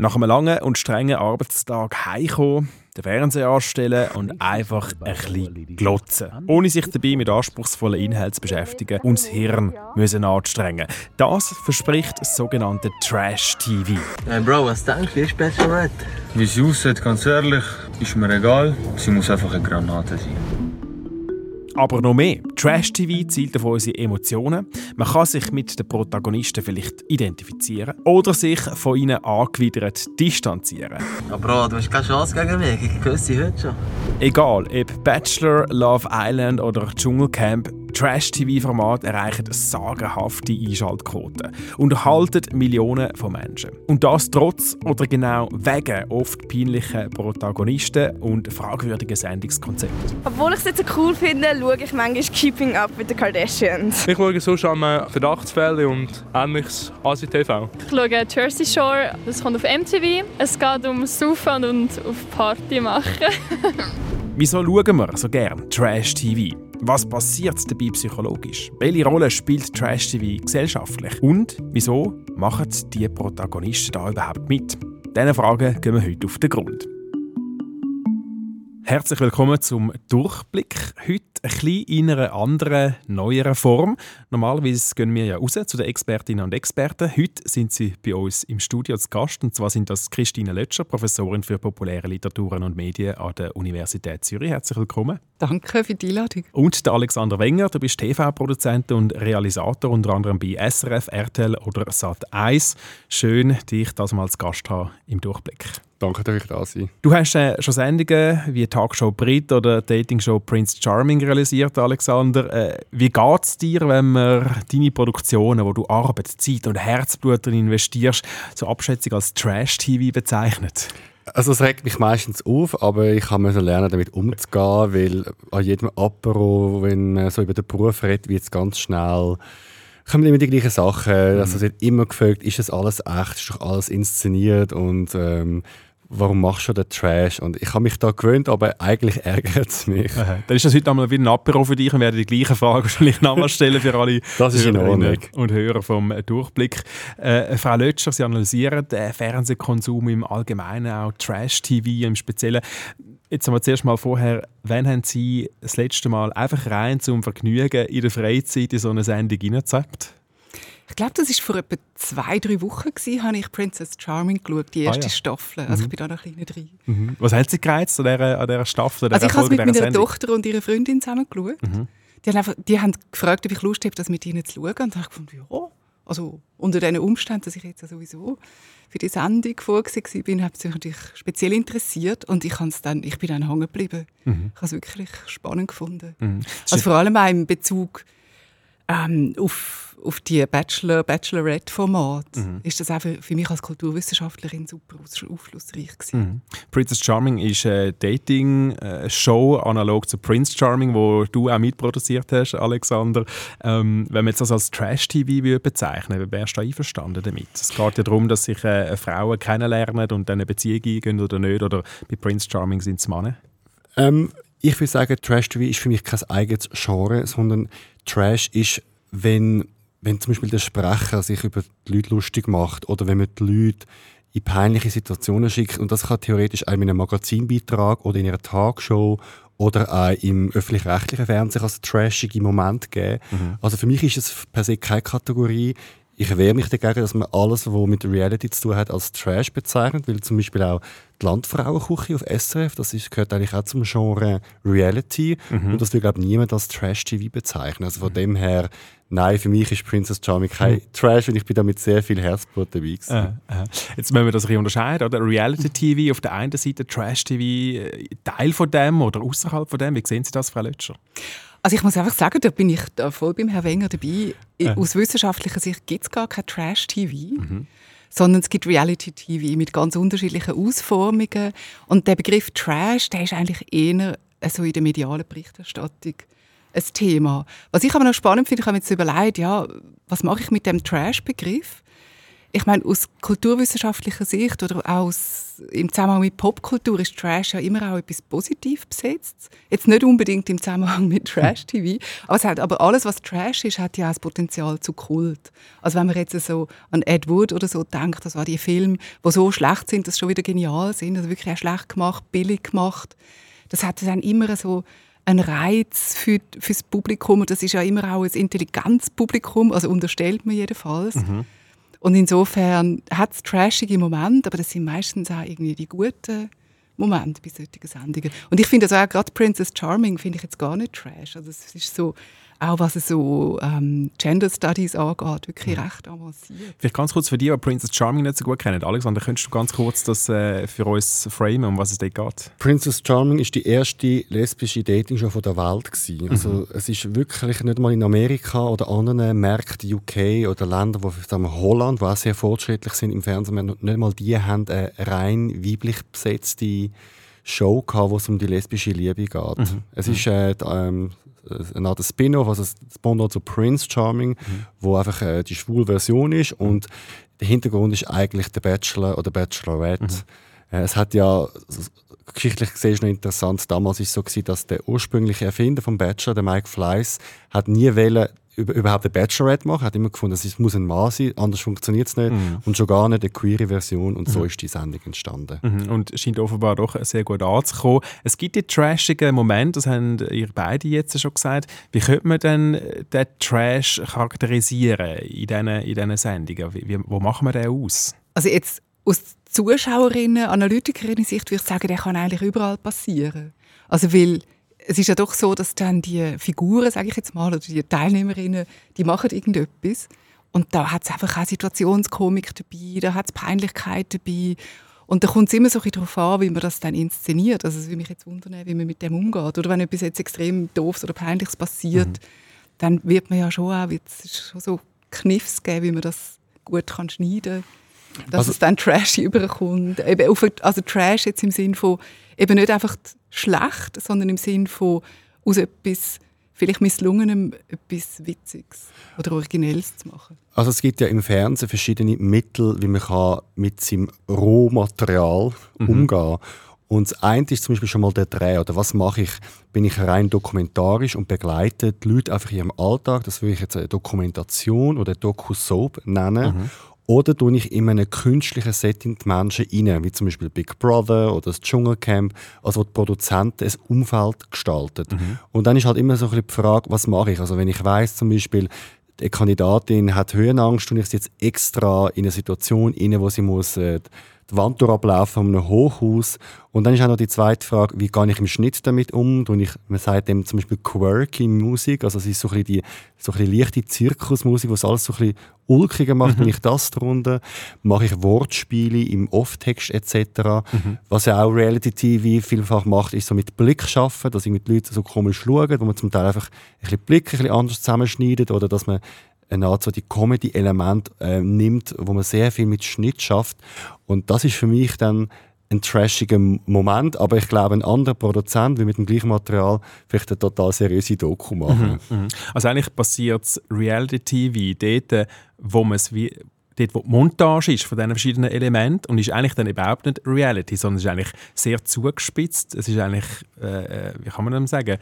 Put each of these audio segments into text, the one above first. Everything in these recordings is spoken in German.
Nach einem langen und strengen Arbeitstag heimkommen, den Fernseher anstellen und einfach ein bisschen glotzen. Ohne sich dabei mit anspruchsvollen Inhalten zu beschäftigen und das Hirn müssen anstrengen. Das verspricht das sogenannte Trash-TV. Hey Bro, was denkst du? Wie ist Bachelorette? Wie sie aussieht, ganz ehrlich, ist mir egal. Sie muss einfach eine Granate sein. Aber noch mehr. Trash-TV zielt auf unsere Emotionen. Man kann sich mit den Protagonisten vielleicht identifizieren oder sich von ihnen angewidert distanzieren. Ja Bro, du hast keine Chance gegen mich. Ich küsse heute schon. Egal, ob Bachelor, Love Island oder Dschungelcamp, Trash-TV-Formate erreichen sagenhafte Einschaltquoten und erhalten Millionen von Menschen. Und das trotz oder genau wegen oft peinlichen Protagonisten und fragwürdigen Sendungskonzepten. Obwohl ich es jetzt so cool finde, schaue ich manchmal Keeping Up mit den Kardashians. Ich schaue sonst an Verdachtsfälle und ähnliches ASI-TV. Ich schaue Jersey Shore, das kommt auf MTV. Es geht um Saufen und auf Party machen. Wieso schauen wir so gern Trash-TV? Was passiert dabei psychologisch? Welche Rolle spielt Trash-TV gesellschaftlich? Und wieso machen die Protagonisten da überhaupt mit? Diesen Fragen gehen wir heute auf den Grund. Herzlich willkommen zum Durchblick. Heute ein bisschen in einer anderen, neueren Form. Normalerweise gehen wir ja raus zu den Expertinnen und Experten. Heute sind sie bei uns im Studio zu Gast. Und zwar sind das Christine Lötscher, Professorin für populäre Literaturen und Medien an der Universität Zürich. Herzlich willkommen. Danke für die Einladung. Und der Alexander Wenger, du bist TV-Produzent und Realisator, unter anderem bei SRF, RTL oder Sat1. Schön, dich das mal als Gast haben im Durchblick. Danke, dass ich da sein Du hast äh, schon Sendungen wie Talkshow Brit oder Dating-Show Prince Charming realisiert, Alexander. Äh, wie geht es dir, wenn man deine Produktionen, wo du Arbeit, Zeit und Herzblut drin investierst, so Abschätzung als Trash-TV bezeichnet? Also es regt mich meistens auf, aber ich musste lernen, damit umzugehen, weil an jedem Apero, wenn man so über den Beruf redet, wird es ganz schnell kommen immer die gleichen Sachen. Mhm. Also es wird immer gefragt, ist das alles echt, ist doch alles inszeniert und ähm, warum machst du den Trash? Und ich habe mich da gewöhnt, aber eigentlich ärgert es mich. Aha. Dann ist das heute einmal wieder ein Apero für dich und werde die gleichen Fragen wahrscheinlich nochmal stellen für alle das ist in Ordnung. und Hörer vom Durchblick. Äh, Frau Lötscher, Sie analysieren den Fernsehkonsum im Allgemeinen, auch Trash-TV im Speziellen. Jetzt haben wir zuerst mal vorher, wann haben Sie das letzte Mal einfach rein zum Vergnügen in der Freizeit in so eine Sendung reingezappt? Ich glaube, das war vor etwa zwei, drei Wochen, gewesen, habe ich Princess Charming geschaut, die erste ah, ja. Staffel. Also mhm. ich bin da noch ein bisschen drin. Mhm. Was hat Sie gereizt an dieser, an dieser Staffel? also ich habe es mit meiner Sendung? Tochter und ihrer Freundin zusammen geschaut. Mhm. Die, haben einfach, die haben gefragt, ob ich Lust habe, das mit ihnen zu schauen. Und da habe ich gefunden, ja, also unter diesen Umständen, dass ich jetzt sowieso für die Sendung vorgesehen bin, hat mich natürlich speziell interessiert und ich, dann, ich bin dann hängen geblieben. Mhm. Ich habe es wirklich spannend gefunden. Mhm. Also vor allem auch im Bezug ähm, auf, auf die Bachelor, Bachelorette-Format mhm. ist das auch für, für, mich als Kulturwissenschaftlerin super aufschlussreich gewesen. Mhm. Princess Charming ist eine Dating-Show analog zu Prince Charming, wo du auch mitproduziert hast, Alexander. Ähm, wenn man jetzt das als Trash-TV bezeichnen würde, wärst du einverstanden damit? Es geht ja darum, dass sich äh, Frauen kennenlernen und dann eine Beziehung eingehen oder nicht. Oder bei Prince Charming sind es Männer? Ähm, ich würde sagen, Trash-TV ist für mich kein eigenes Genre, sondern Trash ist, wenn, wenn zum Beispiel der Sprecher sich über die Leute lustig macht oder wenn man die Leute in peinliche Situationen schickt. Und das kann theoretisch auch in einem Magazinbeitrag oder in einer Talkshow oder auch im öffentlich-rechtlichen Fernsehen als trashige Moment geben. Mhm. Also für mich ist es per se keine Kategorie. Ich wehre mich dagegen, dass man alles, was mit Reality zu tun hat, als Trash bezeichnet, weil zum Beispiel auch die Landfrauenküche auf SRF, das ist, gehört eigentlich auch zum Genre Reality mhm. und das will, glaube ich, niemand als Trash-TV bezeichnen. Also von mhm. dem her, nein, für mich ist Princess Charming kein mhm. Trash und ich bin da mit sehr viel Herzblut dabei gewesen. Äh, äh. Jetzt müssen wir das ein bisschen unterscheiden, oder? Reality-TV auf der einen Seite, Trash-TV äh, Teil von dem oder außerhalb von dem. Wie sehen Sie das, Frau Lötscher? Also ich muss einfach sagen, da bin ich da voll beim Herrn Wenger dabei. Äh. Aus wissenschaftlicher Sicht gibt es gar kein Trash-TV. Mhm. Sondern es gibt Reality-TV mit ganz unterschiedlichen Ausformungen. Und der Begriff Trash, der ist eigentlich eher so in der medialen Berichterstattung ein Thema. Was ich aber noch spannend finde, ich habe mir jetzt überlegt, ja, was mache ich mit dem Trash-Begriff? Ich meine, aus kulturwissenschaftlicher Sicht oder auch aus, im Zusammenhang mit Popkultur ist Trash ja immer auch etwas positiv besetzt. Jetzt nicht unbedingt im Zusammenhang mit Trash-TV, aber, hat, aber alles, was Trash ist, hat ja auch das Potenzial zu Kult. Also wenn man jetzt so an Ed Wood oder so denkt, das war die Filme, die so schlecht sind, dass sie schon wieder genial sind, also wirklich auch schlecht gemacht, billig gemacht, das hat dann immer so einen Reiz für, für das Publikum und das ist ja immer auch ein intelligentes Publikum, also unterstellt man jedenfalls. Mhm. Und insofern hat es trashige Momente, aber das sind meistens auch irgendwie die guten Momente bei solchen Sendungen. Und ich finde also auch gerade Princess Charming finde ich jetzt gar nicht trash. Also es ist so, auch was so ähm, Gender Studies angeht, wirklich ja. recht avanciert. Vielleicht ganz kurz für die, die Prince Charming nicht so gut kennen. Alexander, könntest du ganz kurz das äh, für uns framen, um was es dort geht? Princess Charming ist die erste lesbische Dating-Show der Welt. Gewesen. Also mhm. es ist wirklich nicht mal in Amerika oder anderen Märkten, UK oder Ländern, wo sagen wir, Holland, die auch sehr fortschrittlich sind im Fernsehen, nicht mal die haben eine rein weiblich besetzte Show gehabt, wo es um die lesbische Liebe geht. Mhm. Es ist äh, ähm, eine Art Spin-off, also das Pendant zu Prince Charming, mhm. wo einfach äh, die schwule Version ist und der Hintergrund ist eigentlich der Bachelor oder Bachelorette. Mhm. Äh, es hat ja geschichtlich gesehen ist noch interessant. Damals ist es so gewesen, dass der ursprüngliche Erfinder vom Bachelor, der Mike Fleiss, hat nie wollen, überhaupt eine Bachelorette machen. Er hat immer gefunden, es muss ein Mann sein, anders funktioniert es nicht. Mhm. Und schon gar nicht eine queere Version. Und mhm. so ist die Sendung entstanden. Mhm. Und scheint offenbar doch sehr gut anzukommen. Es gibt die trashigen Momente, das haben ihr beide jetzt schon gesagt. Wie könnte man denn den Trash charakterisieren in diesen, in diesen Sendungen? Wie, wie, wo machen wir den aus? Also jetzt aus Zuschauerinnen, Analytikerinnen-Sicht würde ich sagen, der kann eigentlich überall passieren. Also weil es ist ja doch so, dass dann die Figuren, sage ich jetzt mal, oder die Teilnehmerinnen, die machen irgendetwas. Und da hat es einfach auch Situationskomik dabei, da hat es Peinlichkeit dabei. Und da kommt es immer so ein darauf an, wie man das dann inszeniert. Also es würde mich jetzt wundern, wie man mit dem umgeht. Oder wenn etwas jetzt extrem doofes oder peinliches passiert, mhm. dann wird man ja schon auch es schon so Kniffs geben, wie man das gut kann schneiden kann. Dass also, es dann trashy überkommt. also Trash jetzt im Sinn von eben nicht einfach schlecht, sondern im Sinn von aus etwas vielleicht misslungenem etwas Witziges oder Originelles zu machen. Also es gibt ja im Fernsehen verschiedene Mittel, wie man kann mit seinem Rohmaterial mhm. umgehen und das eine ist zum Beispiel schon mal der Dreh. Oder was mache ich? Bin ich rein dokumentarisch und begleite die Leute einfach in ihrem Alltag? Das würde ich jetzt eine Dokumentation oder Doku-Soap nennen. Mhm. Oder tue ich in einem künstlichen Setting die Menschen rein, wie zum Beispiel Big Brother oder das Dschungelcamp, also wo die Produzenten ein Umfeld gestalten. Mhm. Und dann ist halt immer so ein bisschen die Frage, was mache ich? Also wenn ich weiß zum Beispiel, die Kandidatin hat Höhenangst und ich sie jetzt extra in eine Situation rein, wo sie muss äh, die Wand durchlaufen von einem Hochhaus. Und dann ist auch noch die zweite Frage, wie gehe ich im Schnitt damit um? Und ich, man sagt dem zum Beispiel quirky Musik, also es ist so ein bisschen die so ein bisschen leichte Zirkusmusik, was alles so ein bisschen ulkiger macht, mhm. wenn ich das drunter. Mache ich Wortspiele im Off-Text etc. Mhm. Was ja auch Reality-TV vielfach macht, ist so mit Blick schaffen, dass ich die Leute so komisch schauen, wo man zum Teil einfach ein bisschen Blick ein bisschen anders zusammenschneidet oder dass man eine Art so die Comedy-Element äh, nimmt, wo man sehr viel mit Schnitt schafft. Und das ist für mich dann ein trashiger Moment, aber ich glaube, ein anderer Produzent will mit dem gleichen Material vielleicht eine total seriöse Doku machen. Mhm, mhm. Also eigentlich passiert Reality-TV dort, wo man es wie dort, wo die Montage ist von diesen verschiedenen Elementen und ist eigentlich dann überhaupt nicht Reality, sondern es ist eigentlich sehr zugespitzt. Es ist eigentlich, äh, äh wie kann man das sagen,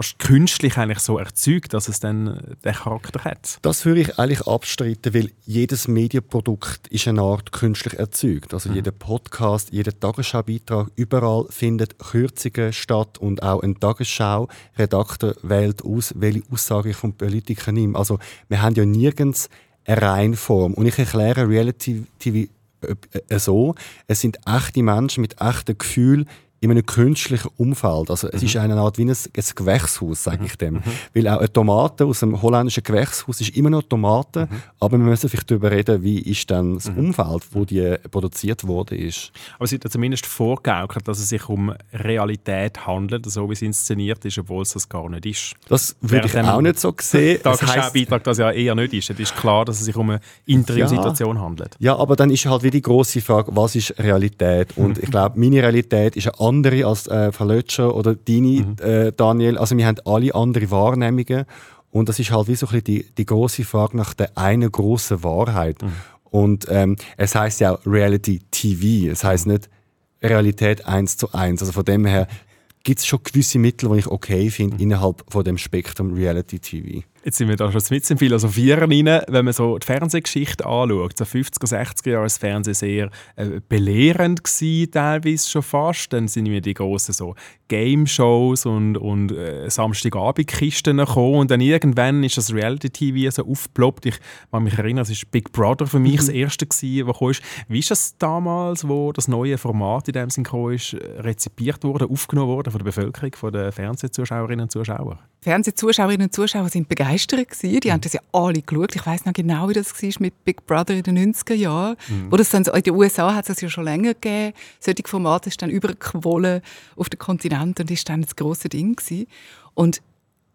fast künstlich eigentlich so erzeugt, dass es dann den Charakter hat. Das würde ich eigentlich abstreiten, weil jedes Medienprodukt ist eine Art künstlich erzeugt. Also mhm. jeder Podcast, jeder Tagesschaubeitrag, überall findet Kürzungen statt und auch ein Tagesschau-Redakteur wählt aus, welche Aussage ich vom Politiker nehme. Also wir haben ja nirgends eine Reinform. Und ich erkläre Reality TV äh, äh, so, es sind echte Menschen mit echten Gefühlen in einem künstlichen Umfeld. Also es mhm. ist eine Art wie ein, ein Gewächshaus, sage ich dem. Mhm. Weil auch eine Tomate aus einem holländischen Gewächshaus ist immer noch Tomate, mhm. aber wir müssen vielleicht darüber reden, wie ist dann das mhm. Umfeld, wo die produziert wurde ist. Aber es wird ja zumindest vorgegaukelt, dass es sich um Realität handelt, so wie es inszeniert ist, obwohl es das gar nicht ist. Das würde ich auch nicht so sehen. Das heisst, Beitrag das ja eher nicht ist. Es ist klar, dass es sich um eine Interviewsituation ja, handelt. Ja, aber dann ist halt wie die große Frage, was ist Realität? Und ich glaube, meine Realität ist eine andere als äh, Verlötscher oder deine, mhm. äh, Daniel. Also wir haben alle andere Wahrnehmungen und das ist halt wie so ein bisschen die, die große Frage nach der einen großen Wahrheit. Mhm. Und ähm, es heißt ja auch Reality TV. Es heißt nicht Realität eins zu eins. Also von dem her gibt es schon gewisse Mittel, die ich okay finde, Mhm. innerhalb von dem Spektrum Reality TV. Jetzt sind wir da schon mit im Philosophieren rein. Wenn man so die Fernsehgeschichte anschaut, so 50er, 60er Jahre war das Fernsehen sehr äh, belehrend gewesen, teilweise schon fast. Dann sind wir die grossen so Game-Shows und, und äh, Samstagabendkisten gekommen und dann irgendwann ist das Reality-TV so aufgeploppt. Ich kann mich erinnern, es war Big Brother für mich das erste, gewesen, was kam. Wie ist das damals, wo das neue Format in dem Sinn kam, ist, rezipiert wurde, aufgenommen wurde von der Bevölkerung, von den Fernsehzuschauerinnen und Zuschauern? Fernsehzuschauerinnen und Zuschauer sind begeistert gewesen. Die haben das ja alle geschaut. Ich weiß noch genau, wie das war mit Big Brother in den 90er Jahren. Wo das dann so, in den USA hat es das ja schon länger gegeben. Solche Formate ist dann übergequollen auf den Kontinent und ist dann das große Ding gewesen. Und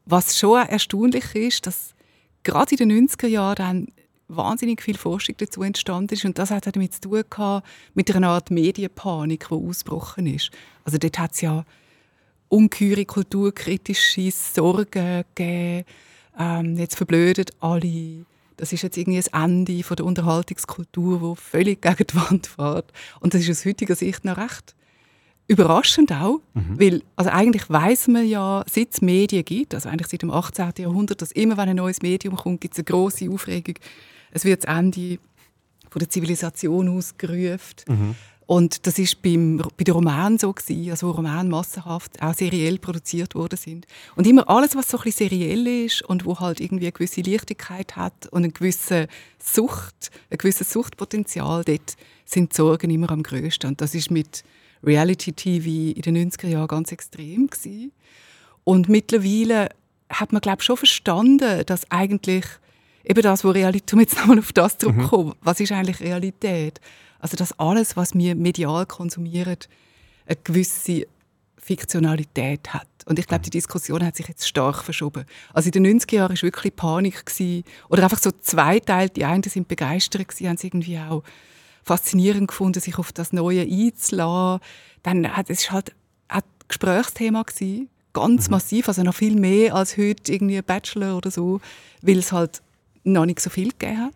was schon erstaunlich ist, dass gerade in den 90er Jahren dann wahnsinnig viel Forschung dazu entstanden ist und das hat damit zu tun gehabt, mit einer Art Medienpanik, die ausgebrochen ist. Also dort hat es ja ungeheure kulturkritische Sorgen gegeben. Ähm, jetzt verblödet alle. Das ist jetzt irgendwie das Ende von der Unterhaltungskultur, wo völlig gegen die Wand fährt. Und das ist aus heutiger Sicht noch recht überraschend auch, weil also eigentlich weiß man ja, seit es Medien gibt, also eigentlich seit dem 18. Jahrhundert, dass immer, wenn ein neues Medium kommt, gibt es eine große Aufregung. Es wird das Ende von der Zivilisation ausgerufen. Und das ist beim, bei den Romanen so gewesen, also wo Romane massenhaft auch seriell produziert worden sind. Und immer alles, was so ein bisschen seriell ist und wo halt irgendwie eine gewisse Leichtigkeit hat und eine gewisse Sucht, ein gewisses Suchtpotenzial, dort sind die Sorgen immer am grössten. Und das ist mit Reality-TV in den 90er Jahren ganz extrem gewesen. Und mittlerweile hat man, glaube ich, schon verstanden, dass eigentlich eben das, wo Realität, um jetzt nochmal auf das zurückzukommen, was ist eigentlich Realität? Also, dass alles, was wir medial konsumieren, eine gewisse Fiktionalität hat. Und ich glaube, die Diskussion hat sich jetzt stark verschoben. Also in den 90er Jahren war wirklich Panik. Gewesen. Oder einfach so zweiteilt. Die einen sind begeistert, gewesen, haben es irgendwie auch faszinierend gefunden, sich auf das Neue einzulassen. Dann hat es halt auch Gesprächsthema gewesen, ganz massiv, also noch viel mehr als heute irgendwie ein Bachelor oder so, weil es halt noch nicht so viel gegeben hat.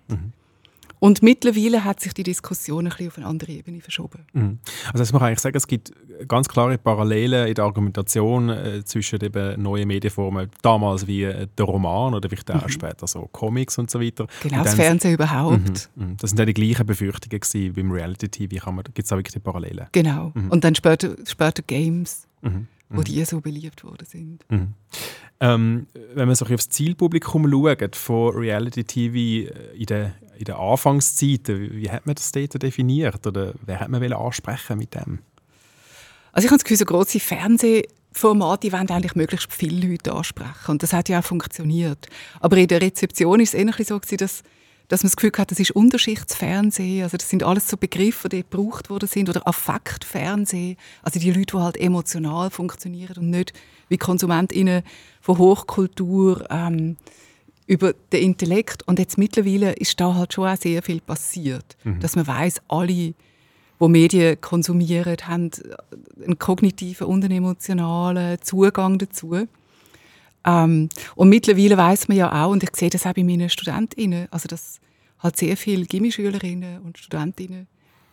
Und mittlerweile hat sich die Diskussion ein bisschen auf eine andere Ebene verschoben. Mhm. Also das man kann eigentlich sagen, es gibt ganz klare Parallelen in der Argumentation äh, zwischen eben neuen Medienformen, damals wie äh, der Roman oder vielleicht auch später so Comics und so weiter. Genau, und das dann- Fernsehen überhaupt. Mhm, mhm. Das sind dann die gleichen Befürchtungen gewesen beim Reality-TV. Da gibt es auch wirklich die Parallelen. Genau. Und dann später, später Games, Mhm. wo die so beliebt worden sind. Ähm, wenn man so bisschen aufs Zielpublikum schaut von Reality-TV äh, in den, in den Anfangszeiten, wie, hat man das dort definiert? Oder wer hat man ansprechen mit dem? Also ich habe das Gefühl, so grosse Fernsehformate wollen eigentlich möglichst viele Leute ansprechen. Und das hat ja auch funktioniert. Aber in der Rezeption ist es eher so, dass, dass man das Gefühl hat, das ist Unterschichtsfernsehen. Also das sind alles so Begriffe, die gebraucht worden sind. Oder Affektfernsehen. Also die Leute, die halt emotional funktionieren und nicht wie KonsumentInnen von Hochkultur ähm, über den Intellekt. Und jetzt mittlerweile ist da halt schon auch sehr viel passiert. Dass man weiß, alle wo Medien konsumieren, haben einen kognitiven und einen emotionalen Zugang dazu. Ähm, und mittlerweile weiß man ja auch, und ich sehe das auch bei meinen StudentInnen, also dass halt sehr viele Gimmischülerinnen und Studentinnen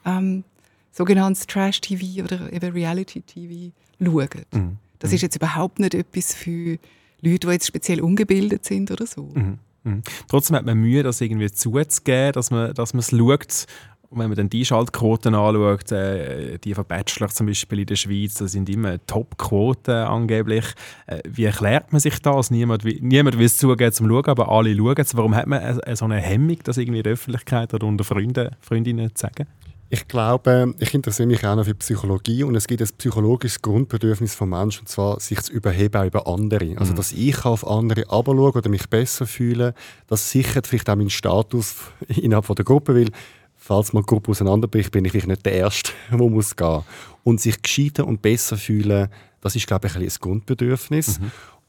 ähm, sogenanntes Trash-TV oder eben Reality-TV schauen. Das ist jetzt überhaupt nicht etwas für Leute, die jetzt speziell ungebildet sind oder so. Mhm. Trotzdem hat man Mühe, das irgendwie zuzugeben, dass man, dass man es schaut. Und wenn man dann die Schaltquoten anschaut, äh, die von Bachelor zum Beispiel in der Schweiz, das sind immer Top-Quoten angeblich. Äh, wie erklärt man sich das? Niemand, will- niemand will es zugeben zum Schauen, aber alle schauen es. Warum hat man äh, so eine Hemmung, das irgendwie in der Öffentlichkeit oder unter Freunden, Freundinnen zu sagen? Ich glaube, ich interessiere mich auch noch für Psychologie und es gibt ein psychologisches Grundbedürfnis vom Menschen, und zwar sich zu überheben auch über andere. Also, dass ich auf andere abschaue oder mich besser fühle, das sichert vielleicht auch meinen Status innerhalb von der Gruppe, weil falls mal die Gruppe auseinanderbricht, bin ich vielleicht nicht der Erste, der muss gehen. Und sich gescheiter und besser fühlen, das ist, glaube ich, ein, ein Grundbedürfnis.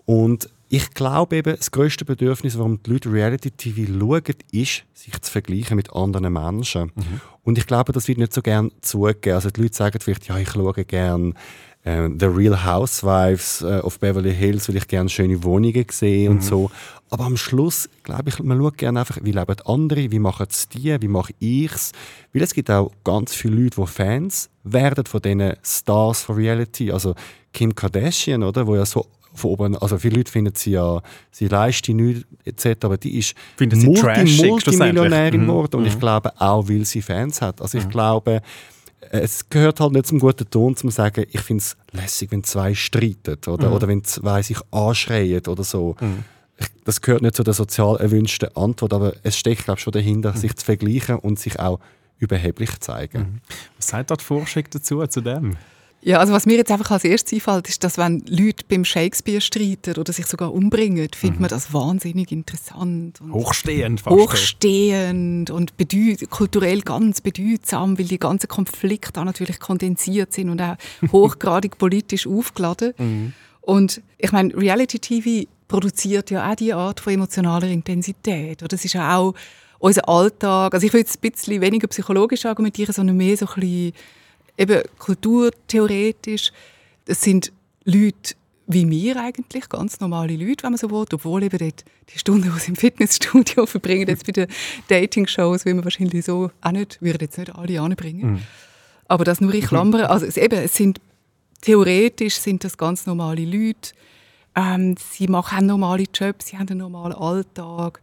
Und ich glaube eben, das grösste Bedürfnis, warum die Leute Reality-TV schauen, ist, sich zu vergleichen mit anderen Menschen. Und ich glaube, das wird nicht so gern zugegeben. Also die Leute sagen vielleicht, ja, ich schaue gern äh, The Real Housewives äh, of Beverly Hills, weil ich gerne schöne Wohnungen sehe und so. Aber am Schluss, glaube ich, man schaut gerne einfach, wie leben andere, wie machen es die, wie mache ich es. Weil es gibt auch ganz viele Leute, die Fans werden von diesen Stars von Reality. Also Kim Kardashian, oder, wo ja so von oben, also viele Leute finden sie ja, sie leistet nichts etc., aber die ist Finden sie trashig, Multimillionärin. Mhm. geworden und ich Mhm. glaube auch, weil sie Fans hat. Also ich glaube, es gehört halt nicht zum guten Ton, zum sagen, ich finde es lässig, wenn zwei streiten oder, Mhm. oder wenn zwei sich anschreien oder so. Ich- Das gehört nicht zu der sozial erwünschten Antwort, aber es steckt, glaube ich, schon dahinter, sich zu vergleichen und sich auch überheblich zeigen. Was sagt da die Forschung dazu, zu dem? Ja, also was mir jetzt einfach als erstes einfällt, ist, dass wenn Leute beim Shakespeare streiten oder sich sogar umbringen, findet man das wahnsinnig interessant. Und Hochstehend fast. hochstehend und kulturell ganz bedeutsam, weil die ganzen Konflikte da natürlich kondensiert sind und auch hochgradig politisch aufgeladen. Und ich meine, Reality TV produziert ja auch die Art von emotionaler Intensität. Oder das ist ja auch unser Alltag. Also ich würde es ein bisschen weniger psychologisch argumentieren, sondern mehr so ein bisschen eben kulturtheoretisch. Es sind Leute wie wir eigentlich, ganz normale Leute, wenn man so will, obwohl eben dort die Stunden, die sie im Fitnessstudio verbringen, jetzt bei den Dating-Shows, will man wahrscheinlich so auch nicht, würden jetzt nicht alle anbringen. Aber das nur in Klammern. Also es, eben, es sind, theoretisch sind das ganz normale Leute. Ähm, sie machen normale Jobs, sie haben einen normalen Alltag.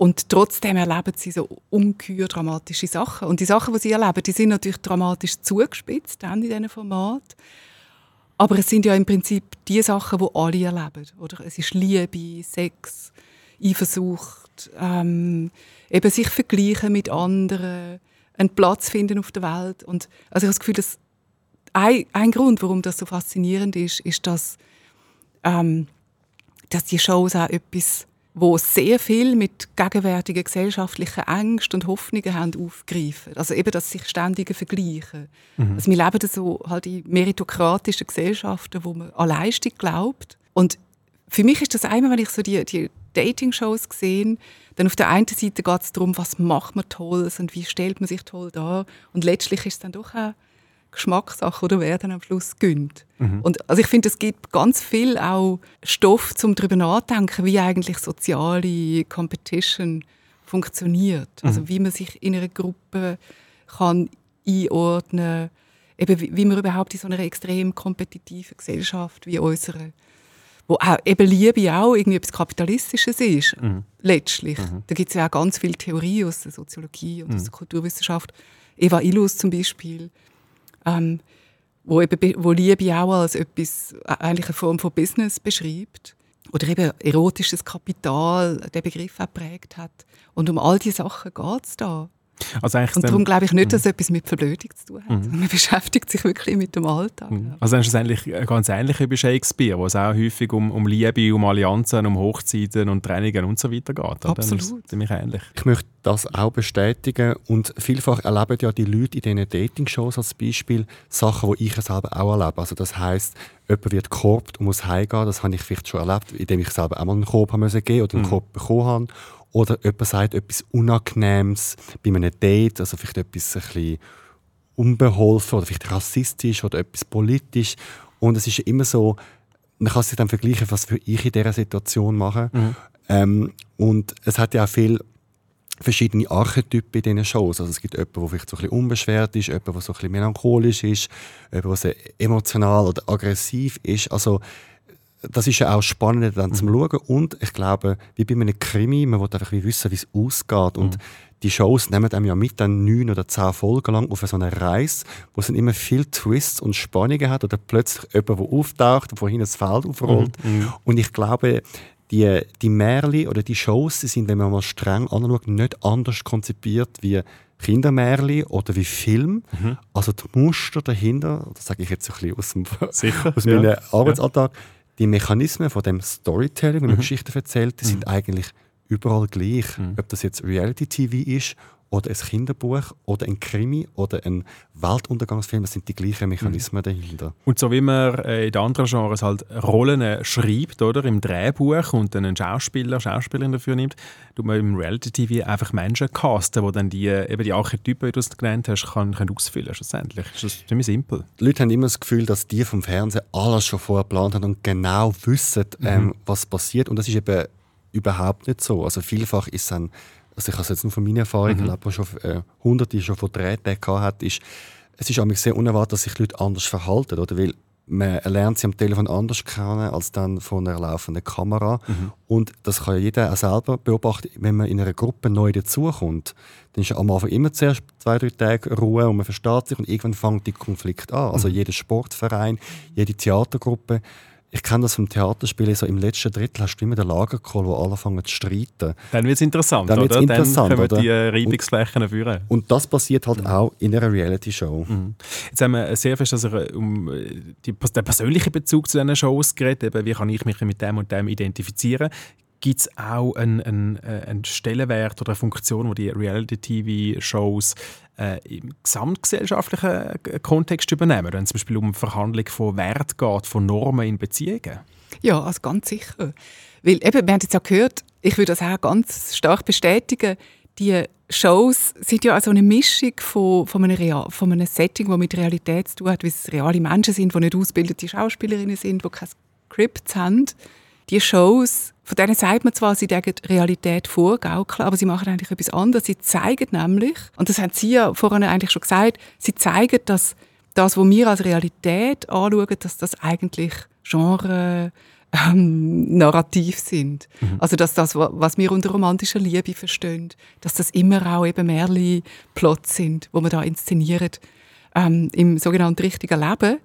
Und trotzdem erleben sie so ungeheuer dramatische Sachen. Und die Sachen, die sie erleben, die sind natürlich dramatisch zugespitzt dann in diesem Format. Aber es sind ja im Prinzip die Sachen, die alle erleben. Oder? Es ist Liebe, Sex, Eifersucht, ähm, eben sich vergleichen mit anderen, einen Platz finden auf der Welt. Und also ich habe das Gefühl, dass ein, ein Grund, warum das so faszinierend ist, ist, dass, ähm, dass die Shows auch etwas, wo sehr viel mit gegenwärtigen gesellschaftlichen Ängsten und Hoffnungen haben, aufgreifen. Also eben, dass sich ständige vergleichen. Also wir leben so halt in meritokratischen Gesellschaften, wo man an Leistung glaubt. Und für mich ist das einmal, wenn ich so die, die Dating-Shows sehe, dann auf der einen Seite geht es darum, was macht man Tolles und wie stellt man sich toll dar. Und letztlich ist es dann doch auch Geschmackssache oder wer dann am Schluss gönnt. Und also ich finde, es gibt ganz viel auch Stoff, um darüber nachzudenken, wie eigentlich soziale Competition funktioniert. Also wie man sich in einer Gruppe kann einordnen eben wie, wie man überhaupt in so einer extrem kompetitiven Gesellschaft wie unserer wo auch eben Liebe auch irgendwie etwas Kapitalistisches ist, letztlich. Da gibt es ja auch ganz viele Theorien aus der Soziologie und aus der Kulturwissenschaft. Eva Illus zum Beispiel, ähm, wo, eben, be- wo Liebe auch als etwas, äh, eigentlich eine Form von Business beschreibt. Oder eben erotisches Kapital, der Begriff auch geprägt hat. Und um all diese Sachen geht es da. Also Und darum glaube ich nicht, dass es etwas mit Verblödung zu tun hat. Man beschäftigt sich wirklich mit dem Alltag. ja. Also dann ist es eigentlich ganz ähnlich wie bei Shakespeare, wo es auch häufig um, um Liebe, um Allianzen, um Hochzeiten und Trennungen und so weiter geht. Absolut. Ziemlich ähnlich. Ich möchte das auch bestätigen und vielfach erleben ja die Leute in diesen Dating-Shows als Beispiel Sachen, die ich selber auch erlebe. Also das heißt, jemand wird gekorbt und muss heimgehen. Das habe ich vielleicht schon erlebt, indem ich selber auch mal einen Korb haben müssen geben oder einen Korb bekommen habe. Oder jemand sagt etwas Unangenehmes bei einem Date, also vielleicht etwas ein bisschen unbeholfen oder vielleicht rassistisch oder etwas politisch. Und es ist ja immer so, man kann sich dann vergleichen, was für ich in dieser Situation mache. Ähm, und es hat ja auch viel verschiedene Archetypen in diesen Shows. Also es gibt jemanden, der vielleicht so ein bisschen unbeschwert ist, jemanden, der so ein bisschen melancholisch ist, jemanden, der emotional oder aggressiv ist. Also das ist ja auch spannend dann zum Schauen. Und ich glaube, wie bei einem Krimi, man will einfach wie wissen, wie es ausgeht. Und die Shows nehmen einem ja mit dann neun oder zehn Folgen lang auf so eine Reise, wo es dann immer viel Twists und Spannungen hat oder plötzlich jemand, der auftaucht und vorhin das Feld aufrollt. Und ich glaube, die, die Märchen oder die Shows die sind, wenn man mal streng anschaut, nicht anders konzipiert wie Kindermärchen oder wie Film. Also die Muster dahinter, das sage ich jetzt ein bisschen aus, dem, Sicher, aus ja. meinem Arbeitsalltag, die Mechanismen von dem Storytelling, wenn man Mhm. Geschichten erzählt, die sind eigentlich überall gleich. Ob das jetzt Reality-TV ist oder ein Kinderbuch oder ein Krimi oder ein Weltuntergangsfilm. Das sind die gleichen Mechanismen dahinter. Und so wie man äh, in den anderen Genres halt Rollen äh, schreibt, oder, im Drehbuch und dann einen Schauspieler, Schauspielerin dafür nimmt, tut man im Reality-TV einfach Menschen casten, die dann die, äh, eben die Archetypen, wie du es genannt hast, kann, können ausfüllen schlussendlich. Das ist ziemlich simpel. Die Leute haben immer das Gefühl, dass die vom Fernsehen alles schon vorher geplant haben und genau wissen, ähm, mhm. was passiert. Und das ist eben überhaupt nicht so. Also vielfach ist dann also ich habe jetzt nur von meiner Erfahrung, mhm. ich schon äh, hunderte schon von Drehtagen hat, ist, es ist auch sehr unerwartet, dass sich Leute anders verhalten, oder? Weil man lernt sie am Telefon anders kennen als dann von einer laufenden Kamera. Mhm. Und das kann jeder auch selber beobachten, wenn man in einer Gruppe neu dazukommt. Dann ist am Anfang immer zuerst zwei, drei Tage Ruhe und man versteht sich und irgendwann fängt die Konflikt an. Also mhm. jeder Sportverein, jede Theatergruppe ich kenne das vom Theaterspielen, so im letzten Drittel hast du immer den Lagerkohl, wo alle fangen zu streiten. Dann wird es interessant, Dann wird's oder? Interessant, Dann können wir die äh, Reibungsflächen führen. Und das passiert halt mhm. auch in einer Reality-Show. Mhm. Jetzt haben wir sehr fest also, um äh, die, den persönlichen Bezug zu diesen Shows geredet, eben, wie kann ich mich mit dem und dem identifizieren gibt es auch einen, einen, äh, einen, Stellenwert oder eine Funktion, wo die Reality-TV-Shows äh, im gesamtgesellschaftlichen äh, Kontext übernehmen, wenn es zum Beispiel um Verhandlung von Wert geht, von Normen in Beziehungen? Ja, also ganz sicher. Weil eben, wir haben jetzt auch gehört, ich würde das auch ganz stark bestätigen, die Shows sind ja also eine Mischung von, von, einem, Real, von einem Setting, das mit Realität zu tun hat, wie es reale Menschen sind, die nicht ausgebildete Schauspielerinnen sind, die keine Scripts haben. Die Shows von denen sagt man zwar, sie denken Realität vorgaukeln, aber sie machen eigentlich etwas anderes. Sie zeigen nämlich, und das haben Sie ja vorhin eigentlich schon gesagt, sie zeigen, dass das, was wir als Realität anschauen, dass das eigentlich Genre ähm, narrativ sind. Mhm. Also dass das, was wir unter romantischer Liebe verstehen, dass das immer auch eben Märchen Plots sind, wo man da inszeniert ähm, im sogenannten richtigen Leben.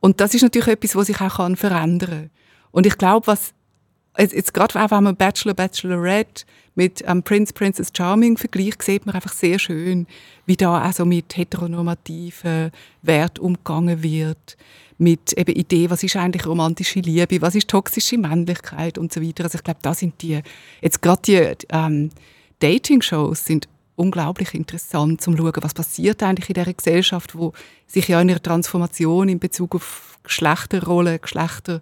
Und das ist natürlich etwas, was sich auch kann verändern kann. Und ich glaube, was jetzt, jetzt gerade auch wenn man Bachelor, Bachelorette mit ähm, Prince, Princess Charming vergleicht, sieht man einfach sehr schön, wie da also mit heteronormativen Wert umgegangen wird, mit eben Idee, was ist eigentlich romantische Liebe, was ist toxische Männlichkeit und so weiter. Also ich glaube, da sind die, jetzt gerade die ähm, Dating-Shows sind unglaublich interessant, zum schauen, was passiert eigentlich in dieser Gesellschaft, wo sich ja in ihrer Transformation in Bezug auf Geschlechterrollen, Geschlechter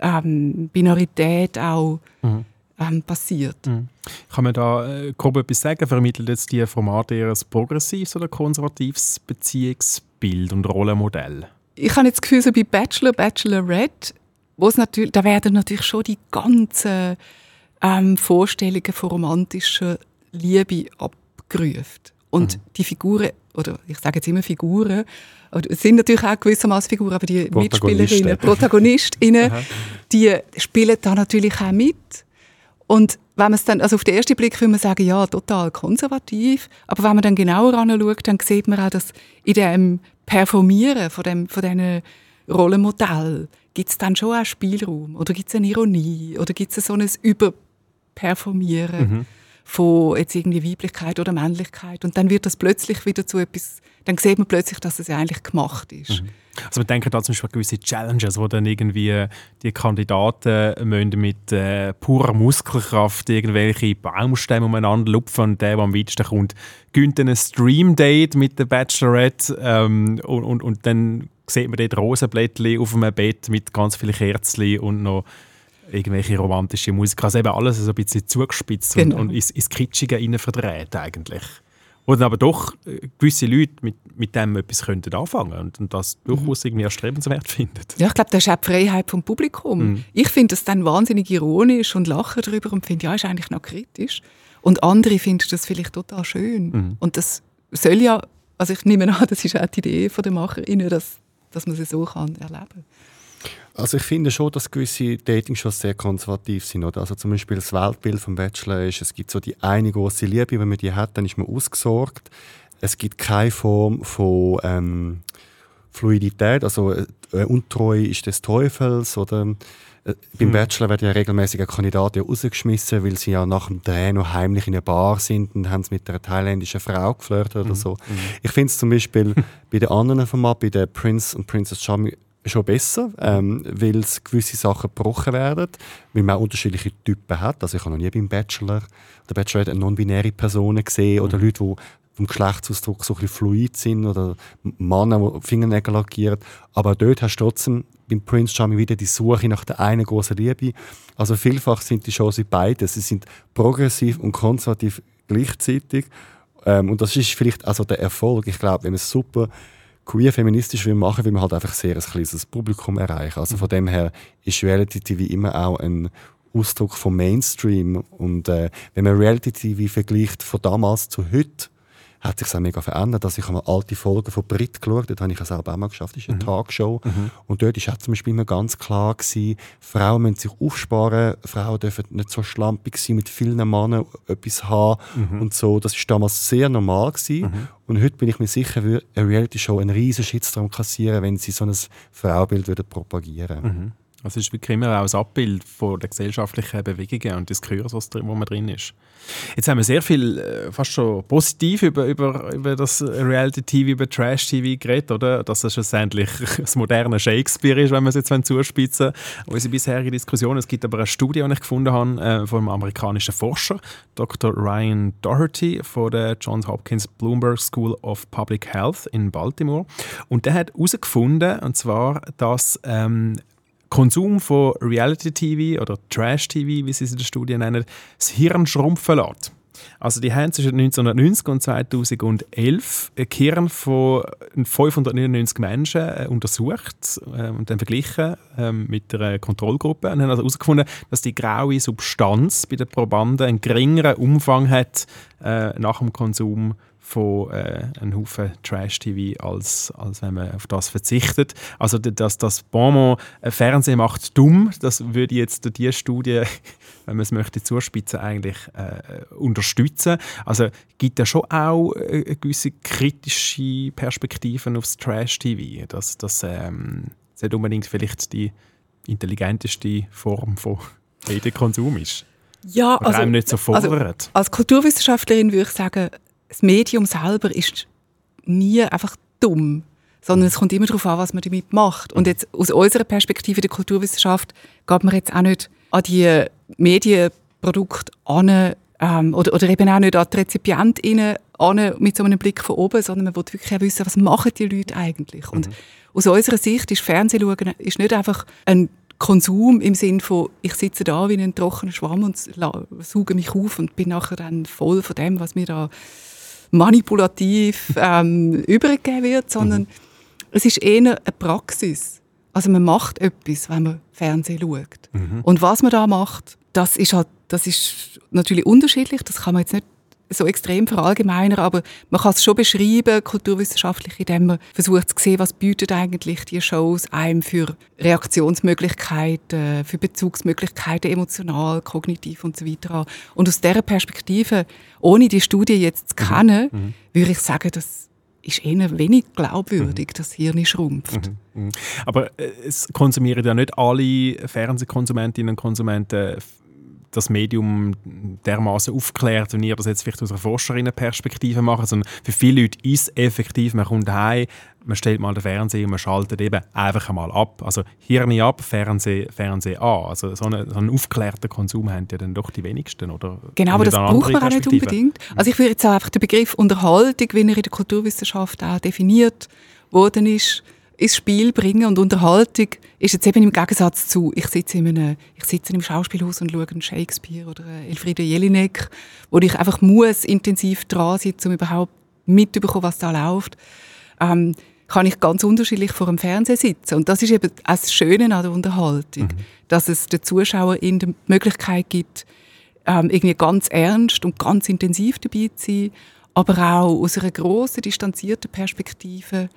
ähm, Binarität auch mhm. ähm, passiert. Mhm. Kann man da äh, grob etwas sagen? Vermittelt jetzt die Formate eher ein progressives oder konservatives Beziehungsbild und Rollenmodell? Ich habe jetzt das Gefühl, so bei Bachelor, Bachelorette, wo's natürlich, da werden natürlich schon die ganzen ähm, Vorstellungen von romantischer Liebe abgerufen. Und mhm. die Figuren, oder ich sage jetzt immer Figuren, es sind natürlich auch gewissermaßen Figuren, aber die Mitspielerinnen, Protagonistinnen, die spielen da natürlich auch mit. Und wenn man es dann, also auf den ersten Blick würde man sagen, ja, total konservativ. Aber wenn man dann genauer anschaut, dann sieht man auch, dass in dem Performieren von, dem, von diesen Rollenmodell gibt es dann schon auch Spielraum. Oder gibt es eine Ironie? Oder gibt es so ein Überperformieren? Mhm von jetzt irgendwie Weiblichkeit oder Männlichkeit. Und dann wird das plötzlich wieder zu etwas, dann sieht man plötzlich, dass es ja eigentlich gemacht ist. Mhm. Also wir denken da zum Beispiel an gewisse Challenges, wo dann irgendwie die Kandidaten müssen mit äh, purer Muskelkraft irgendwelche Baumstämme umeinander lupfen und der, der am weitesten kommt, gönnt ein Stream-Date mit der Bachelorette ähm, und, und, und dann sieht man dort Rosenblättchen auf einem Bett mit ganz vielen Kerzen und noch irgendwelche romantische Musik. Also eben alles so ein bisschen zugespitzt genau. und, und ins, ins Kitschige rein verdreht eigentlich. Wo dann aber doch äh, gewisse Leute mit, mit dem etwas könnten anfangen und, und das mhm. durchaus irgendwie erstrebenswert finden. Ja, ich glaube, das ist auch die Freiheit vom Publikum. Mhm. Ich finde das dann wahnsinnig ironisch und lache darüber und finde, ja, ist eigentlich noch kritisch. Und andere finden das vielleicht total schön. Mhm. Und das soll ja, also ich nehme an, das ist auch die Idee der MacherInnen, dass, dass man sie so kann erleben kann. Also ich finde schon, dass gewisse Dating-Shows sehr konservativ sind. Oder? Also zum Beispiel das Weltbild vom Bachelor ist, es gibt so die eine große Liebe, wenn man die hat, dann ist man ausgesorgt. Es gibt keine Form von ähm, Fluidität, also äh, Untreue ist des Teufels oder äh, beim hm. Bachelor werden ja regelmäßig Kandidaten rausgeschmissen, weil sie ja nach dem Dreh noch heimlich in einer Bar sind und haben es mit einer thailändischen Frau geflirtet oder hm. so. Mhm. Ich finde es zum Beispiel bei den anderen Formaten, bei der Prince und Princess Charming, schon besser, ähm, weil gewisse Sachen gebrochen werden, weil man auch unterschiedliche Typen hat. Also ich habe noch nie beim Bachelor oder Bachelor eine non-binäre Personen gesehen mhm. oder Leute, die vom Geschlechtsausdruck so ein bisschen fluid sind oder Männer, die Fingernägel lackieren. Aber dort hast du trotzdem beim Prince Charming wieder die Suche nach der einen großen Liebe. Also vielfach sind die Shows beide. Sie sind progressiv und konservativ gleichzeitig. Ähm, und das ist vielleicht also der Erfolg. Ich glaube, wenn man es super queer feministisch will machen, will man halt einfach sehr ein kleines Publikum erreichen. Also von dem her ist Reality TV immer auch ein Ausdruck vom Mainstream. Und äh, wenn man Reality TV vergleicht von damals zu heute, hat sich auch mega verändert. Also ich habe mal alte Folgen von Brit geschaut, dort habe ich es auch mal geschafft, das ist eine mhm. Tagshow. Mhm. Und dort war zum Beispiel immer ganz klar, gewesen, Frauen müssen sich aufsparen, Frauen dürfen nicht so schlampig sein, mit vielen Männern etwas haben mhm. und so. Das war damals sehr normal. Gewesen. Mhm. Und heute bin ich mir sicher, würde eine Reality-Show einen riesen Shitstorm kassieren, wenn sie so ein Frauenbild würde propagieren mhm. Es ist wirklich immer auch ein Abbild von der gesellschaftlichen Bewegungen und Diskurs, was wo man drin ist. Jetzt haben wir sehr viel, äh, fast schon positiv über, über, über das Reality-TV, über Trash-TV geredet, oder? Dass es schlussendlich das moderne Shakespeare ist, wenn wir es jetzt zuspitzen wollen. Unsere bisherige Diskussion. Es gibt aber eine Studie, die ich gefunden habe, äh, von einem amerikanischen Forscher, Dr. Ryan Doherty von der Johns Hopkins Bloomberg School of Public Health in Baltimore. Und der hat herausgefunden, und zwar, dass ähm, Konsum von Reality-TV oder Trash-TV, wie sie es in der Studie nennen, das Hirn schrumpfen lässt. Also die haben zwischen 1990 und 2011 ein Hirn von 599 Menschen äh, untersucht äh, und dann verglichen äh, mit einer Kontrollgruppe und haben also herausgefunden, dass die graue Substanz bei den Probanden einen geringeren Umfang hat äh, nach dem Konsum von äh, einem Haufen Trash-TV, als, als wenn man auf das verzichtet. Also dass das Bonbon äh, Fernsehen macht dumm, das würde jetzt diese Studie, wenn man es möchte zuspitzen, eigentlich äh, unterstützen. Also gibt ja schon auch äh, gewisse kritische Perspektiven aufs Trash-TV, dass das ähm, nicht unbedingt vielleicht die intelligenteste Form von Medienkonsum ist. Ja, also, nicht so also als Kulturwissenschaftlerin würde ich sagen, das Medium selber ist nie einfach dumm, sondern es kommt immer darauf an, was man damit macht. Und jetzt aus unserer Perspektive der Kulturwissenschaft geht man jetzt auch nicht an die Medienprodukte an, ähm, oder, oder eben auch nicht an die RezipientInnen an, mit so einem Blick von oben, sondern man will wirklich auch wissen, was machen die Leute eigentlich. Und mhm. aus unserer Sicht ist Fernsehen ist nicht einfach ein Konsum im Sinn von, ich sitze da wie ein trockener Schwamm und sauge mich auf und bin nachher dann voll von dem, was mir da manipulativ ähm, übergegeben wird, sondern mhm. es ist eher eine Praxis. Also man macht etwas, wenn man Fernsehen schaut. Mhm. Und was man da macht, das ist halt, das ist natürlich unterschiedlich. Das kann man jetzt nicht so extrem verallgemeinern, aber man kann es schon beschreiben, kulturwissenschaftlich, indem man versucht zu sehen, was bietet eigentlich die Shows einem für Reaktionsmöglichkeiten, für Bezugsmöglichkeiten, emotional, kognitiv und so weiter an. Und aus dieser Perspektive, ohne die Studie jetzt zu mhm. kennen, mhm. würde ich sagen, das ist eher wenig glaubwürdig, mhm. dass Hirn schrumpft. Mhm. Mhm. Aber äh, es konsumieren ja nicht alle Fernsehkonsumentinnen und Konsumenten das Medium dermaßen aufklärt, wenn ihr das jetzt vielleicht aus einer Forscherinnenperspektive macht, sondern für viele Leute ist es effektiv, man kommt heim, man stellt mal den Fernseher und man schaltet eben einfach einmal ab. Also Hirn ab, Fernsehen, Fernsehen an. Also so einen, so einen aufgeklärten Konsum haben ja dann doch die wenigsten, oder? Genau, aber das braucht man auch nicht unbedingt. Also ich würde jetzt auch einfach den Begriff Unterhaltung, wie er in der Kulturwissenschaft auch definiert worden ist, ins Spiel bringen und Unterhaltung ist jetzt eben im Gegensatz zu, ich sitze, in einem, ich sitze im Schauspielhaus und schaue einen Shakespeare oder Elfriede Jelinek, wo ich einfach muss intensiv dran sein, um überhaupt mitzubekommen, was da läuft, ähm, kann ich ganz unterschiedlich vor dem Fernseher sitzen. Und das ist eben das Schöne an der Unterhaltung, mhm. dass es den Zuschauern die Möglichkeit gibt, ähm, irgendwie ganz ernst und ganz intensiv dabei zu sein, aber auch aus einer grossen, distanzierten Perspektive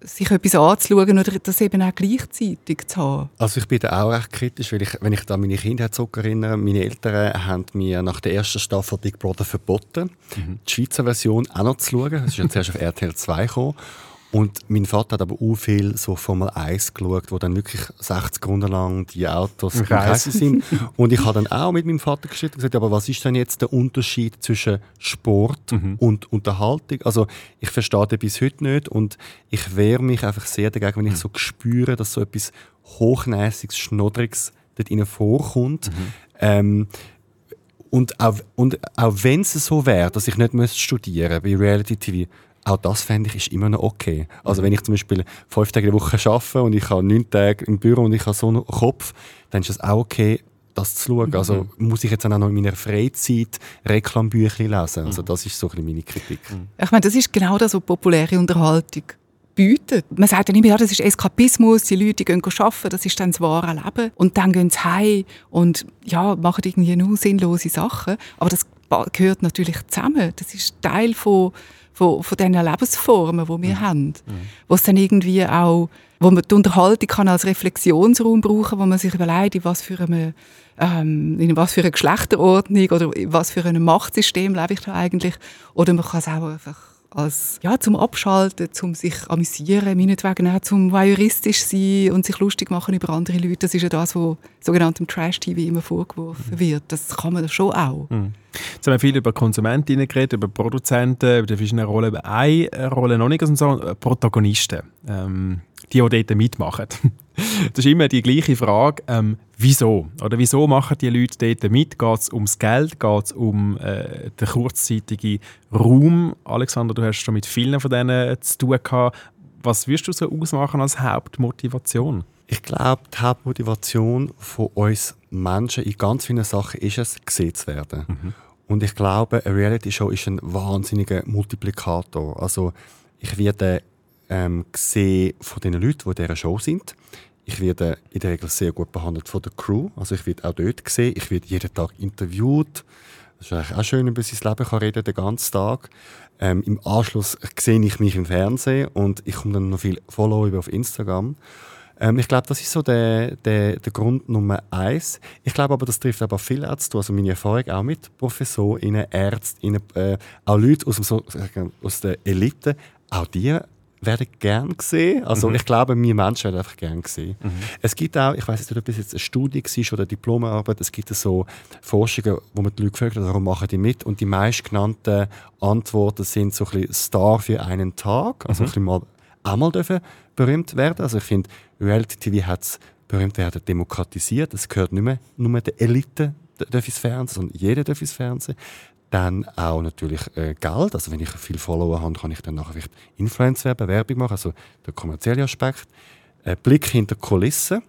sich etwas anzuschauen oder das eben auch gleichzeitig zu haben? Also ich bin da auch recht kritisch, weil ich, wenn ich da meine Kinder zurückerinnere, meine Eltern haben mir nach der ersten Staffel Big Brother verboten, mhm. die Schweizer Version auch noch zu schauen. Das ist ja zuerst auf RTL 2 gekommen. Und mein Vater hat aber auch viel so Formel 1 geschaut, wo dann wirklich 60 Runden lang die Autos im Kreis sind. Und ich habe dann auch mit meinem Vater gestritten und gesagt, aber was ist denn jetzt der Unterschied zwischen Sport mhm. und Unterhaltung? Also ich verstehe das bis heute nicht und ich wehre mich einfach sehr dagegen, wenn ich so spüre, dass so etwas Hochnäsiges, Schnoddriges dort ihnen vorkommt. Mhm. Ähm, Und auch, und auch wenn es so wäre, dass ich nicht müsste studieren bei Reality TV, auch das fände ich ist immer noch okay. Also wenn ich zum Beispiel fünf Tage in der Woche arbeite und ich habe neun Tage im Büro und ich habe so einen Kopf, dann ist es auch okay, das zu schauen. Also muss ich jetzt dann auch noch in meiner Freizeit Reklambücher lesen. Also das ist so ein bisschen meine Kritik. Ich meine, das ist genau das, was populäre Unterhaltung bietet. Man sagt dann immer, ja, das ist Eskapismus, die Leute die gehen arbeiten, das ist dann das wahre Leben. Und dann gehen sie heim und ja, machen irgendwie nur sinnlose Sachen. Aber das gehört natürlich zusammen. Das ist Teil von, von, von diesen Lebensformen, die wir haben. Wo es dann irgendwie auch, wo man die Unterhaltung kann als Reflexionsraum brauchen, wo man sich überlegt, in was für eine ähm, in was für eine Geschlechterordnung oder in was für ein Machtsystem lebe ich da eigentlich. Oder man kann es auch einfach als, ja, zum Abschalten, zum sich amüsieren, meinetwegen auch zum voyeuristisch sein und sich lustig machen über andere Leute. Das ist ja das, was sogenanntem Trash-TV immer vorgeworfen wird. Das kann man schon auch. Jetzt haben wir viel über Konsumentinnen geredet, über Produzenten, über die verschiedenen Rollen. Über eine Rolle noch nicht, sondern so Protagonisten. Ähm, die, die dort mitmachen. Das ist immer die gleiche Frage, ähm, wieso? Oder wieso machen die Leute dort mit? Geht es ums Geld? Geht es um äh, den kurzzeitigen Raum? Alexander, du hast schon mit vielen von denen zu tun gehabt. Was würdest du so ausmachen als Hauptmotivation? Ich glaube, die Hauptmotivation von uns Menschen in ganz vielen Sachen ist es, gesehen zu werden. Und ich glaube, eine Reality-Show ist ein wahnsinniger Multiplikator. Also ich werde ähm, gesehen von den Leuten, die in dieser Show sind. Ich werde in der Regel sehr gut behandelt von der Crew. Also ich werde auch dort gesehen. Ich werde jeden Tag interviewt. Das ist eigentlich auch schön, über sein Leben kann reden den ganzen Tag. Ähm, Im Anschluss sehe ich mich im Fernsehen und ich komme dann noch viel Follow über auf Instagram. Ähm, ich glaube, das ist so der, der, der Grund Nummer eins. Ich glaube aber, das trifft aber viel Ärzte, also meine Erfahrung auch mit Professorinnen, Ärztinnen, äh, auch Leute aus, dem, sagen, aus der Elite, auch die werden gern gesehen. Also ich glaube, wir Menschen werden einfach gern gesehen. Es gibt auch, ich weiß nicht, ob das jetzt eine Studie war oder eine Diplomarbeit, es gibt so Forschungen, wo man die Leute gefragt hat, warum machen die mit? Und die meistgenannten Antworten sind so ein bisschen Star für einen Tag, also ein bisschen mal einmal dürfen berühmt werden. Also ich finde, Reality TV hat es berühmt werden demokratisiert. Es gehört nicht mehr nur der Elite darf ins Fernsehen, sondern jeder darf ins Fernsehen. Dann auch natürlich äh, Geld. Also wenn ich viele Follower habe, kann ich dann nachher vielleicht Influencer werden, Werbung machen, also der kommerzielle Aspekt. Äh, Blick hinter die Kulissen.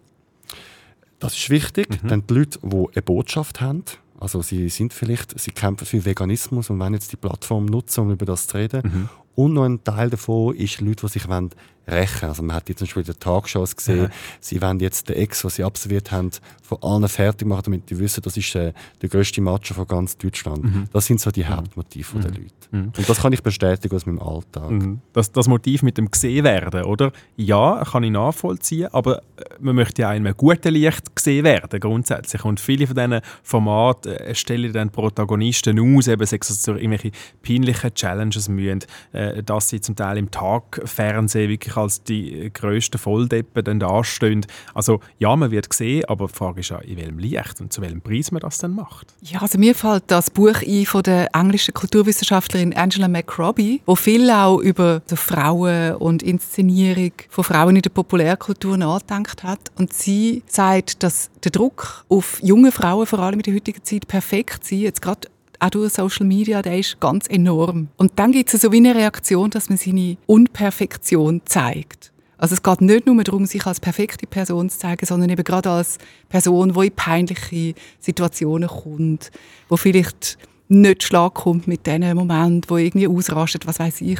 Das ist wichtig. Dann die Leute, die eine Botschaft haben. Also sie sind vielleicht, sie kämpfen für Veganismus und wollen jetzt die Plattform nutzen, um über das zu reden. Und noch ein Teil davon ist Leute, die sich wollen rächen Also man hat jetzt zum Beispiel in den Talkshows gesehen, sie wollen jetzt den Ex, den sie absolviert haben, von allen fertig machen, damit die wissen, das ist äh, der grösste Macho von ganz Deutschland. Das sind so die Hauptmotive der Leute. Und das kann ich bestätigen aus meinem Alltag. Das, das Motiv mit dem gesehen werden, oder? Ja, kann ich nachvollziehen, aber äh, man möchte ja in einem guten Licht gesehen werden, grundsätzlich. Und viele von diesen Formaten äh, stellen dann Protagonisten aus, eben sei es durch irgendwelche peinlichen Challenges mühen, äh, dass sie zum Teil im Tagfernsehen wirklich als die äh, grössten Volldeppen dann dastehen. Also ja, man wird gesehen, aber die Frage ist ja, in welchem Licht und zu welchem Preis man das dann macht. Ja, also mir fällt das Buch ein von der englischen Kulturwissenschaftlerin Angela McRobbie, wo viel auch über die Frauen und Inszenierung von Frauen in der Populärkultur nachgedacht hat. Und sie sagt, dass der Druck auf junge Frauen, vor allem in der heutigen Zeit, perfekt sein, jetzt gerade auch durch Social Media, der ist ganz enorm. Und dann gibt es so wie eine Reaktion, dass man seine Unperfektion zeigt. Also es geht nicht nur darum, sich als perfekte Person zu zeigen, sondern eben gerade als Person, die in peinliche Situationen kommt, wo vielleicht nicht Schlag kommt mit diesen Momenten, wo irgendwie ausrastet, was weiß ich.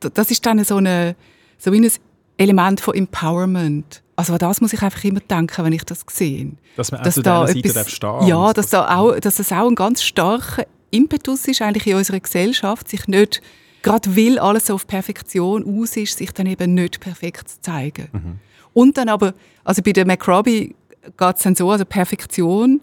Das ist dann so, eine, so ein Element von Empowerment. Also an das muss ich einfach immer denken, wenn ich das sehe. Dass man auch zu dieser Seite darf stehen Ja, dass, da auch, dass das auch ein ganz starker Impetus ist eigentlich in unserer Gesellschaft, sich nicht, gerade weil alles so auf Perfektion aus ist, sich dann eben nicht perfekt zu zeigen. Mhm. Und dann aber, also bei der McRobbie geht es dann so, also Perfektion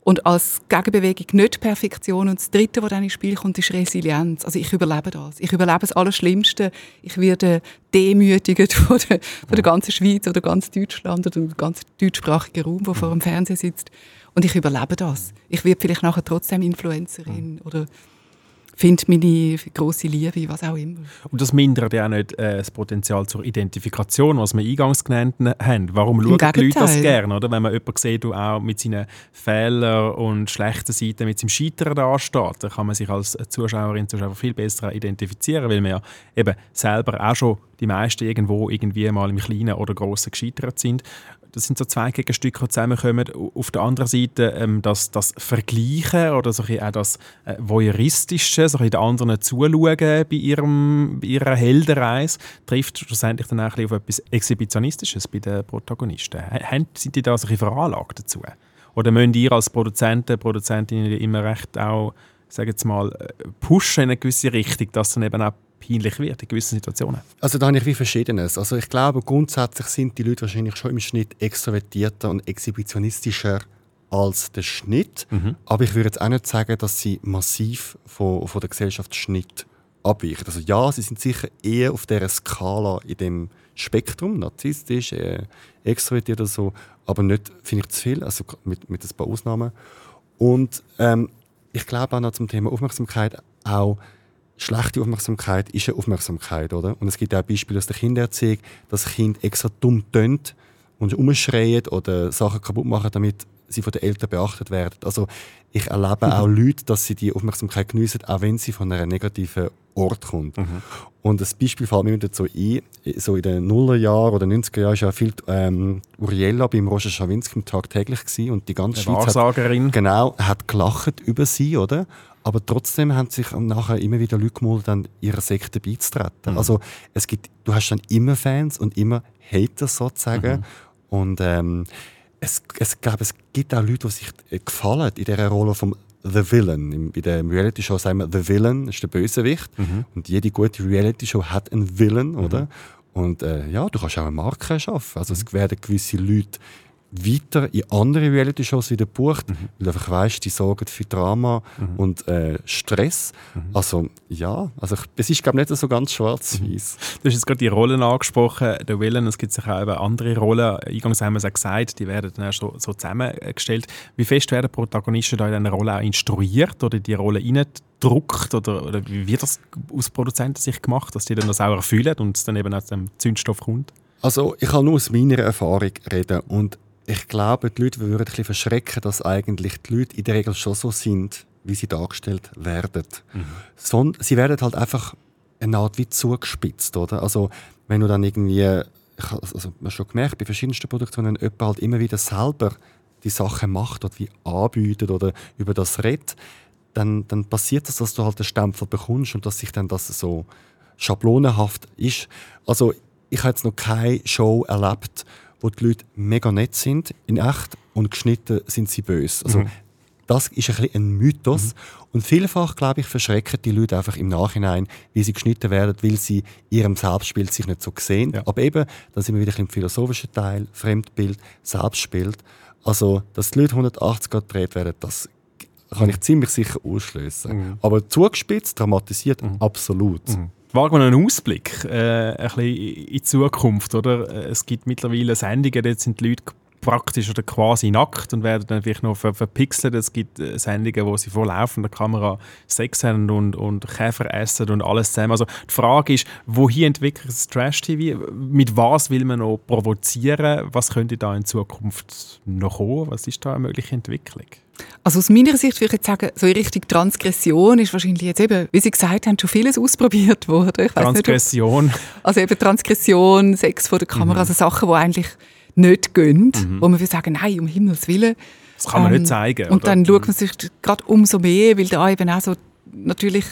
und als Gegenbewegung nicht Perfektion. Und das Dritte, was dann ins Spiel kommt, ist Resilienz. Also ich überlebe das. Ich überlebe das Allerschlimmste. Ich werde demütigt von der, von der ganzen Schweiz oder ganz Deutschland oder dem ganzen deutschsprachigen Raum, der vor dem Fernsehen sitzt. Und ich überlebe das. Ich werde vielleicht nachher trotzdem Influencerin oder finde meine grosse Liebe, was auch immer. Und das mindert ja auch nicht äh, das Potenzial zur Identifikation, was wir eingangs genannt haben. Warum schauen die Leute das gerne, oder? Wenn man jemanden sieht, der auch mit seinen Fehlern und schlechten Seiten, mit seinem Scheitern da steht, dann kann man sich als Zuschauerin, Zuschauer viel besser identifizieren, weil man ja eben selber auch schon die meisten irgendwo irgendwie mal im Kleinen oder Grossen gescheitert sind. Das sind so zwei Gegenstücke, die zusammenkommen. Auf der anderen Seite ähm, das, das Vergleichen oder so auch das äh, Voyeuristische, so den anderen zuschauen bei, ihrem, bei ihrer Heldenreise, trifft schlussendlich dann auch auf etwas Exhibitionistisches bei den Protagonisten. Haben, sind die da so ein veranlagt dazu? Oder müsst ihr als Produzenten, Produzentinnen immer recht auch, sagen jetzt mal, äh, pushen in eine gewisse Richtung, dass dann eben auch peinlich wird in gewissen Situationen? Also da habe ich wie Verschiedenes. Also ich glaube, grundsätzlich sind die Leute wahrscheinlich schon im Schnitt extrovertierter und exhibitionistischer als der Schnitt. Mhm. Aber ich würde jetzt auch nicht sagen, dass sie massiv von, von der Gesellschaftsschnitt abweichen. Also ja, sie sind sicher eher auf der Skala in dem Spektrum, narzisstisch, äh, extrovertiert oder so, aber nicht, finde ich, zu viel, also mit, mit ein paar Ausnahmen. Und ähm, ich glaube auch noch zum Thema Aufmerksamkeit auch, schlechte Aufmerksamkeit ist eine Aufmerksamkeit, oder? Und es gibt auch Beispiele aus der Kindererziehung, dass Kind extra dumm tönt und umschreien oder Sachen kaputt machen, damit sie von den Eltern beachtet werden. Also ich erlebe auch Leute, dass sie die Aufmerksamkeit geniessen, auch wenn sie von einer negativen Ort kommt. Mhm. Und das Beispiel fällt mir dazu ein, so in den Nullerjahren oder 90er Jahren war ja viel ähm, Uriella beim Roger Schawinski tagtäglich gewesen und die ganze Schweiz hat, genau, hat gelacht über sie, oder? Aber trotzdem haben sich nachher immer wieder Leute gemalt, dann ihrer Sekte beizutreten. Mhm. Also es gibt, du hast dann immer Fans und immer Hater sozusagen. Mhm. Und ähm, es, es, glaub, es gibt auch Leute, die sich äh, gefallen in dieser Rolle vom The Villain. Bei der Reality-Show sagen wir, The Villain ist der Bösewicht. Mhm. Und jede gute Reality-Show hat einen Villain, mhm. oder? Und äh, ja, du kannst auch eine Marke schaffen. Also es werden gewisse Leute weiter in andere Reality-Shows wieder bucht, mhm. weil du einfach weißt, die sorgen für Drama mhm. und äh, Stress. Mhm. Also ja, also es ist glaube ich nicht so ganz schwarz-weiß. Mhm. Du hast jetzt gerade die Rollen angesprochen, der Willen, es gibt sich auch eben andere Rollen, eingangs haben wir es auch gesagt, die werden dann so, so zusammengestellt. Wie fest werden Protagonisten da in einer Rolle auch instruiert oder die Rolle reindruckt oder, oder wie wird das aus Produzentensicht gemacht, dass die dann das auch erfüllen und es dann eben aus dem Zündstoff kommt? Also ich kann nur aus meiner Erfahrung reden und ich glaube, die Leute würden ein bisschen verschrecken, dass eigentlich die Leute in der Regel schon so sind, wie sie dargestellt werden. Mhm. So, sie werden halt einfach eine Art wie zugespitzt, oder? Also, wenn du dann irgendwie, ich habe also, schon gemerkt, bei verschiedensten Produktionen, jemand halt immer wieder selber die Sachen macht oder wie anbietet oder über das redet, dann, dann passiert das, dass du halt den Stempel bekommst und dass sich dann das so schablonenhaft ist. Also, ich habe jetzt noch keine Show erlebt, wo die Leute mega nett sind in echt und geschnitten sind sie böse. Also, mhm. Das ist ein, ein Mythos. Mhm. Und vielfach, glaube ich, verschrecken die Leute einfach im Nachhinein, wie sie geschnitten werden, weil sie ihrem Selbstbild sich nicht so sehen. Ja. Aber eben, da sind wir wieder im philosophischen Teil, Fremdbild, Selbstbild. Also, dass die Leute 180 Grad gedreht werden, das kann ich ziemlich sicher ausschließen. Mhm. Aber zugespitzt, dramatisiert, mhm. absolut. Wagen wir einen Ausblick äh, ein bisschen in die Zukunft, oder? Es gibt mittlerweile Sendungen, jetzt sind die Leute praktisch oder quasi nackt und werden dann vielleicht noch verpixelt. Es gibt äh, Sendungen, wo sie vor laufender Kamera Sex haben und, und Käfer essen und alles zusammen. Also die Frage ist, wohin entwickelt das Trash-TV? Mit was will man noch provozieren? Was könnte da in Zukunft noch kommen? Was ist da eine mögliche Entwicklung? Also aus meiner Sicht würde ich jetzt sagen, so in Richtung Transgression ist wahrscheinlich jetzt eben, wie Sie gesagt haben, schon vieles ausprobiert worden. Transgression? Nicht, also eben Transgression, Sex vor der Kamera, mhm. also Sachen, die eigentlich nicht gehen, mhm. wo man will sagen, nein, um Himmels Willen. Das kann man ähm, nicht zeigen. Und oder? dann schaut man sich gerade umso mehr, weil da eben auch so natürlich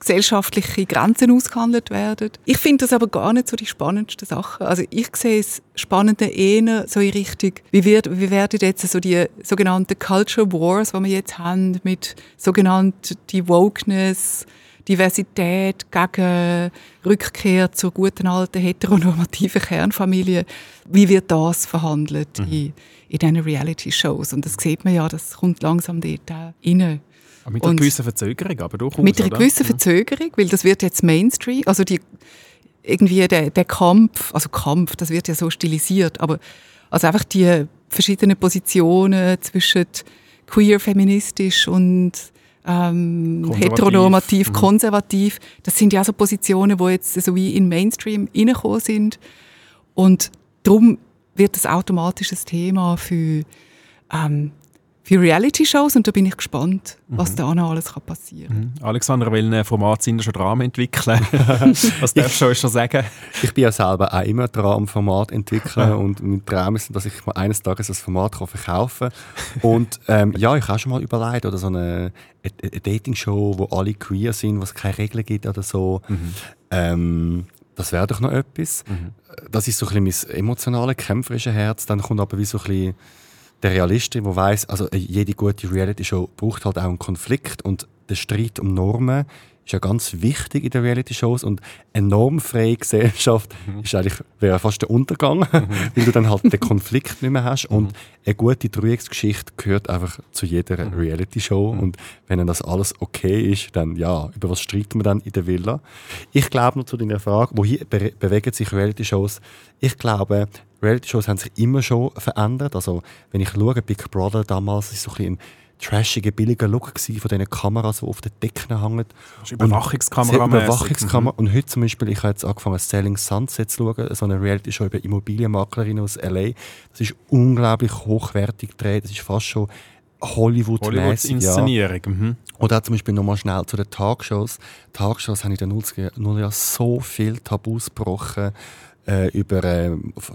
gesellschaftliche Grenzen ausgehandelt werden. Ich finde das aber gar nicht so die spannendsten Sachen. Also ich sehe es Spannende eher so in Richtung, wie, wird, wie werden jetzt so die sogenannten Culture Wars, die wir jetzt haben, mit sogenannten die Wokeness, Diversität gegen Rückkehr zur guten alten heteronormativen Kernfamilie. Wie wird das verhandelt mhm. in, in diesen Reality-Shows? Und das sieht man ja, das kommt langsam dort rein. Mit einer gewissen Verzögerung, aber durchaus, Mit einer gewissen mhm. Verzögerung, weil das wird jetzt Mainstream, also die, irgendwie der, der Kampf, also Kampf, das wird ja so stilisiert, aber also einfach die verschiedenen Positionen zwischen queer, feministisch und ähm, Konservativ. heteronormativ, Mhm. konservativ. Das sind ja so Positionen, die jetzt so wie in Mainstream reingekommen sind. Und darum wird das automatisch ein Thema für, ähm, für Reality-Shows und da bin ich gespannt, was da noch alles kann passieren kann. Alexander will ein Format sind schon Drama entwickeln. Was darfst du schon sagen? Ich bin ja selber auch immer dran am Format entwickeln und mein Traum ist, dass ich mal eines Tages das Format kann verkaufen kann. Und ähm, ja, ich habe schon mal überlegt, oder so eine, eine, eine Dating-Show, wo alle queer sind, wo es keine Regeln gibt oder so. Ähm, das wäre doch noch etwas. Das ist so ein bisschen mein emotionales, kämpferisches Herz. Dann kommt aber wie so ein bisschen der Realist, der weiß, also jede gute Reality-Show braucht halt auch einen Konflikt und der Streit um Normen ist ja ganz wichtig in den Reality-Shows und eine normfreie Gesellschaft ist eigentlich wäre fast der Untergang, weil du dann halt den Konflikt nicht mehr hast und eine gute Dreiecksgeschichte gehört einfach zu jeder Reality-Show und wenn dann das alles okay ist, dann ja, über was streiten wir dann in der Villa? Ich glaube noch zu deiner Frage, wohin be bewegen sich Reality-Shows? Ich glaube, Reality-Shows haben sich immer schon verändert. Also, wenn ich schaue, Big Brother damals ist so ein bisschen ein trashiger, billiger Look von diesen Kameras, die auf den Decken hängen. Das ist Überwachungskamera. Sehr Überwachungskamera. Und heute zum Beispiel, ich habe jetzt angefangen, Selling Sunset zu schauen, so eine Reality-Show über Immobilienmaklerinnen aus L.A. Das ist unglaublich hochwertig gedreht. Das ist fast schon Hollywood-mäßig. ja. Hollywood-Inszenierung. Mhm. Oder auch zum Beispiel nochmal schnell zu den Talkshows. Talkshows haben in den 90er Jahren so viel Tabus gebrochen äh, über äh,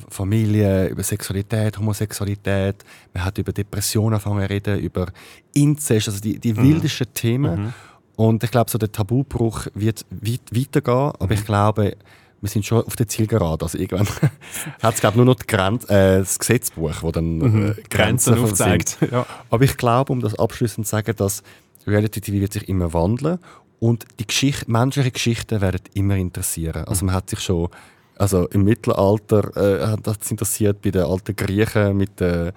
Familie, über Sexualität, Homosexualität. Man hat über Depressionen angefangen zu reden, über Inzest, also die, die wildesten Themen. Und ich glaube, so der Tabubruch wird weit, weitergehen, aber ich glaube, wir sind schon auf der Zielgerade. Also irgendwann hat es glaube nur noch die Grenz, äh, das Gesetzbuch, wo dann äh, Grenzen von aufzeigt. Ja. Aber ich glaube, um das abschließend zu sagen, dass Reality TV wird sich immer wandeln und die Geschichte, menschliche Geschichten werden immer interessieren. Also man hat sich schon also im Mittelalter äh, hat das interessiert bei den alten Griechen mit den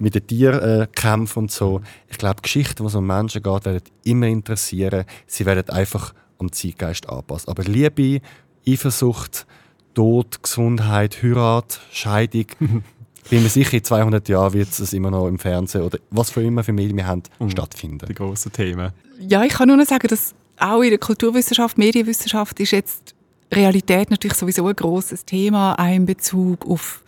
mit den Tierkämpfen und so. Ich glaube, Geschichten, die es um Menschen geht, werden immer interessieren. Sie werden einfach am Zeitgeist anpassen. Aber Liebe, Eifersucht, Tod, Gesundheit, Heirat, Scheidung, bin mir sicher, in 200 Jahren wird es immer noch im Fernsehen oder was für immer für Medien wir haben, stattfinden. Die grossen Themen. Ja, ich kann nur noch sagen, dass auch in der Kulturwissenschaft, Medienwissenschaft ist jetzt Realität natürlich sowieso ein großes Thema, auch in Bezug auf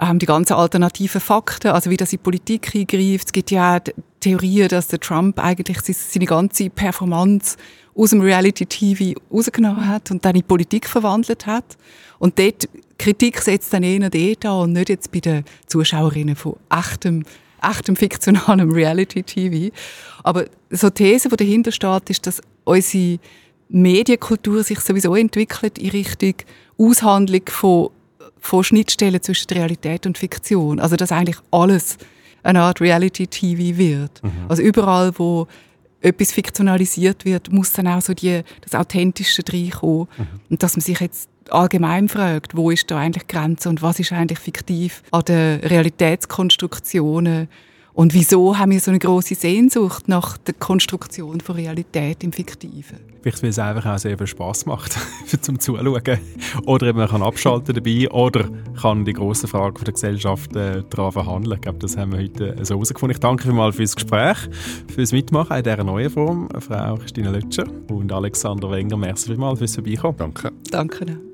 ähm, die ganzen alternativen Fakten, also wie das in die Politik eingreift. Es gibt ja auch Theorien, dass der Trump eigentlich se- seine ganze Performance aus dem Reality-TV rausgenommen hat und dann in Politik verwandelt hat. Und dort, Kritik setzt dann eher dort an und nicht jetzt bei den Zuschauerinnen von echtem echtem fiktionalem Reality-TV. Aber so die These, die dahinter steht, ist, dass unsere Medienkultur sich sowieso entwickelt in Richtung Aushandlung von, von Schnittstellen zwischen Realität und Fiktion. Also dass eigentlich alles eine Art Reality-TV wird. Also überall, wo etwas fiktionalisiert wird, muss dann auch so die, das Authentische reinkommen. Und dass man sich jetzt allgemein fragt, wo ist da eigentlich die Grenze und was ist eigentlich fiktiv an den Realitätskonstruktionen und wieso haben wir so eine große Sehnsucht nach der Konstruktion von Realität im Fiktiven? Vielleicht, weil es einfach auch sehr viel Spass macht zum Zuschauen. Oder eben man kann abschalten dabei oder kann die grossen Fragen von der Gesellschaft äh, daran verhandeln. Ich glaube, das haben wir heute äh, so herausgefunden. Ich danke vielmals fürs Gespräch, fürs Mitmachen in dieser neuen Form. Frau Christine Lötscher und Alexander Wenger, merci vielmals fürs Vorbeikommen. Danke. Danke.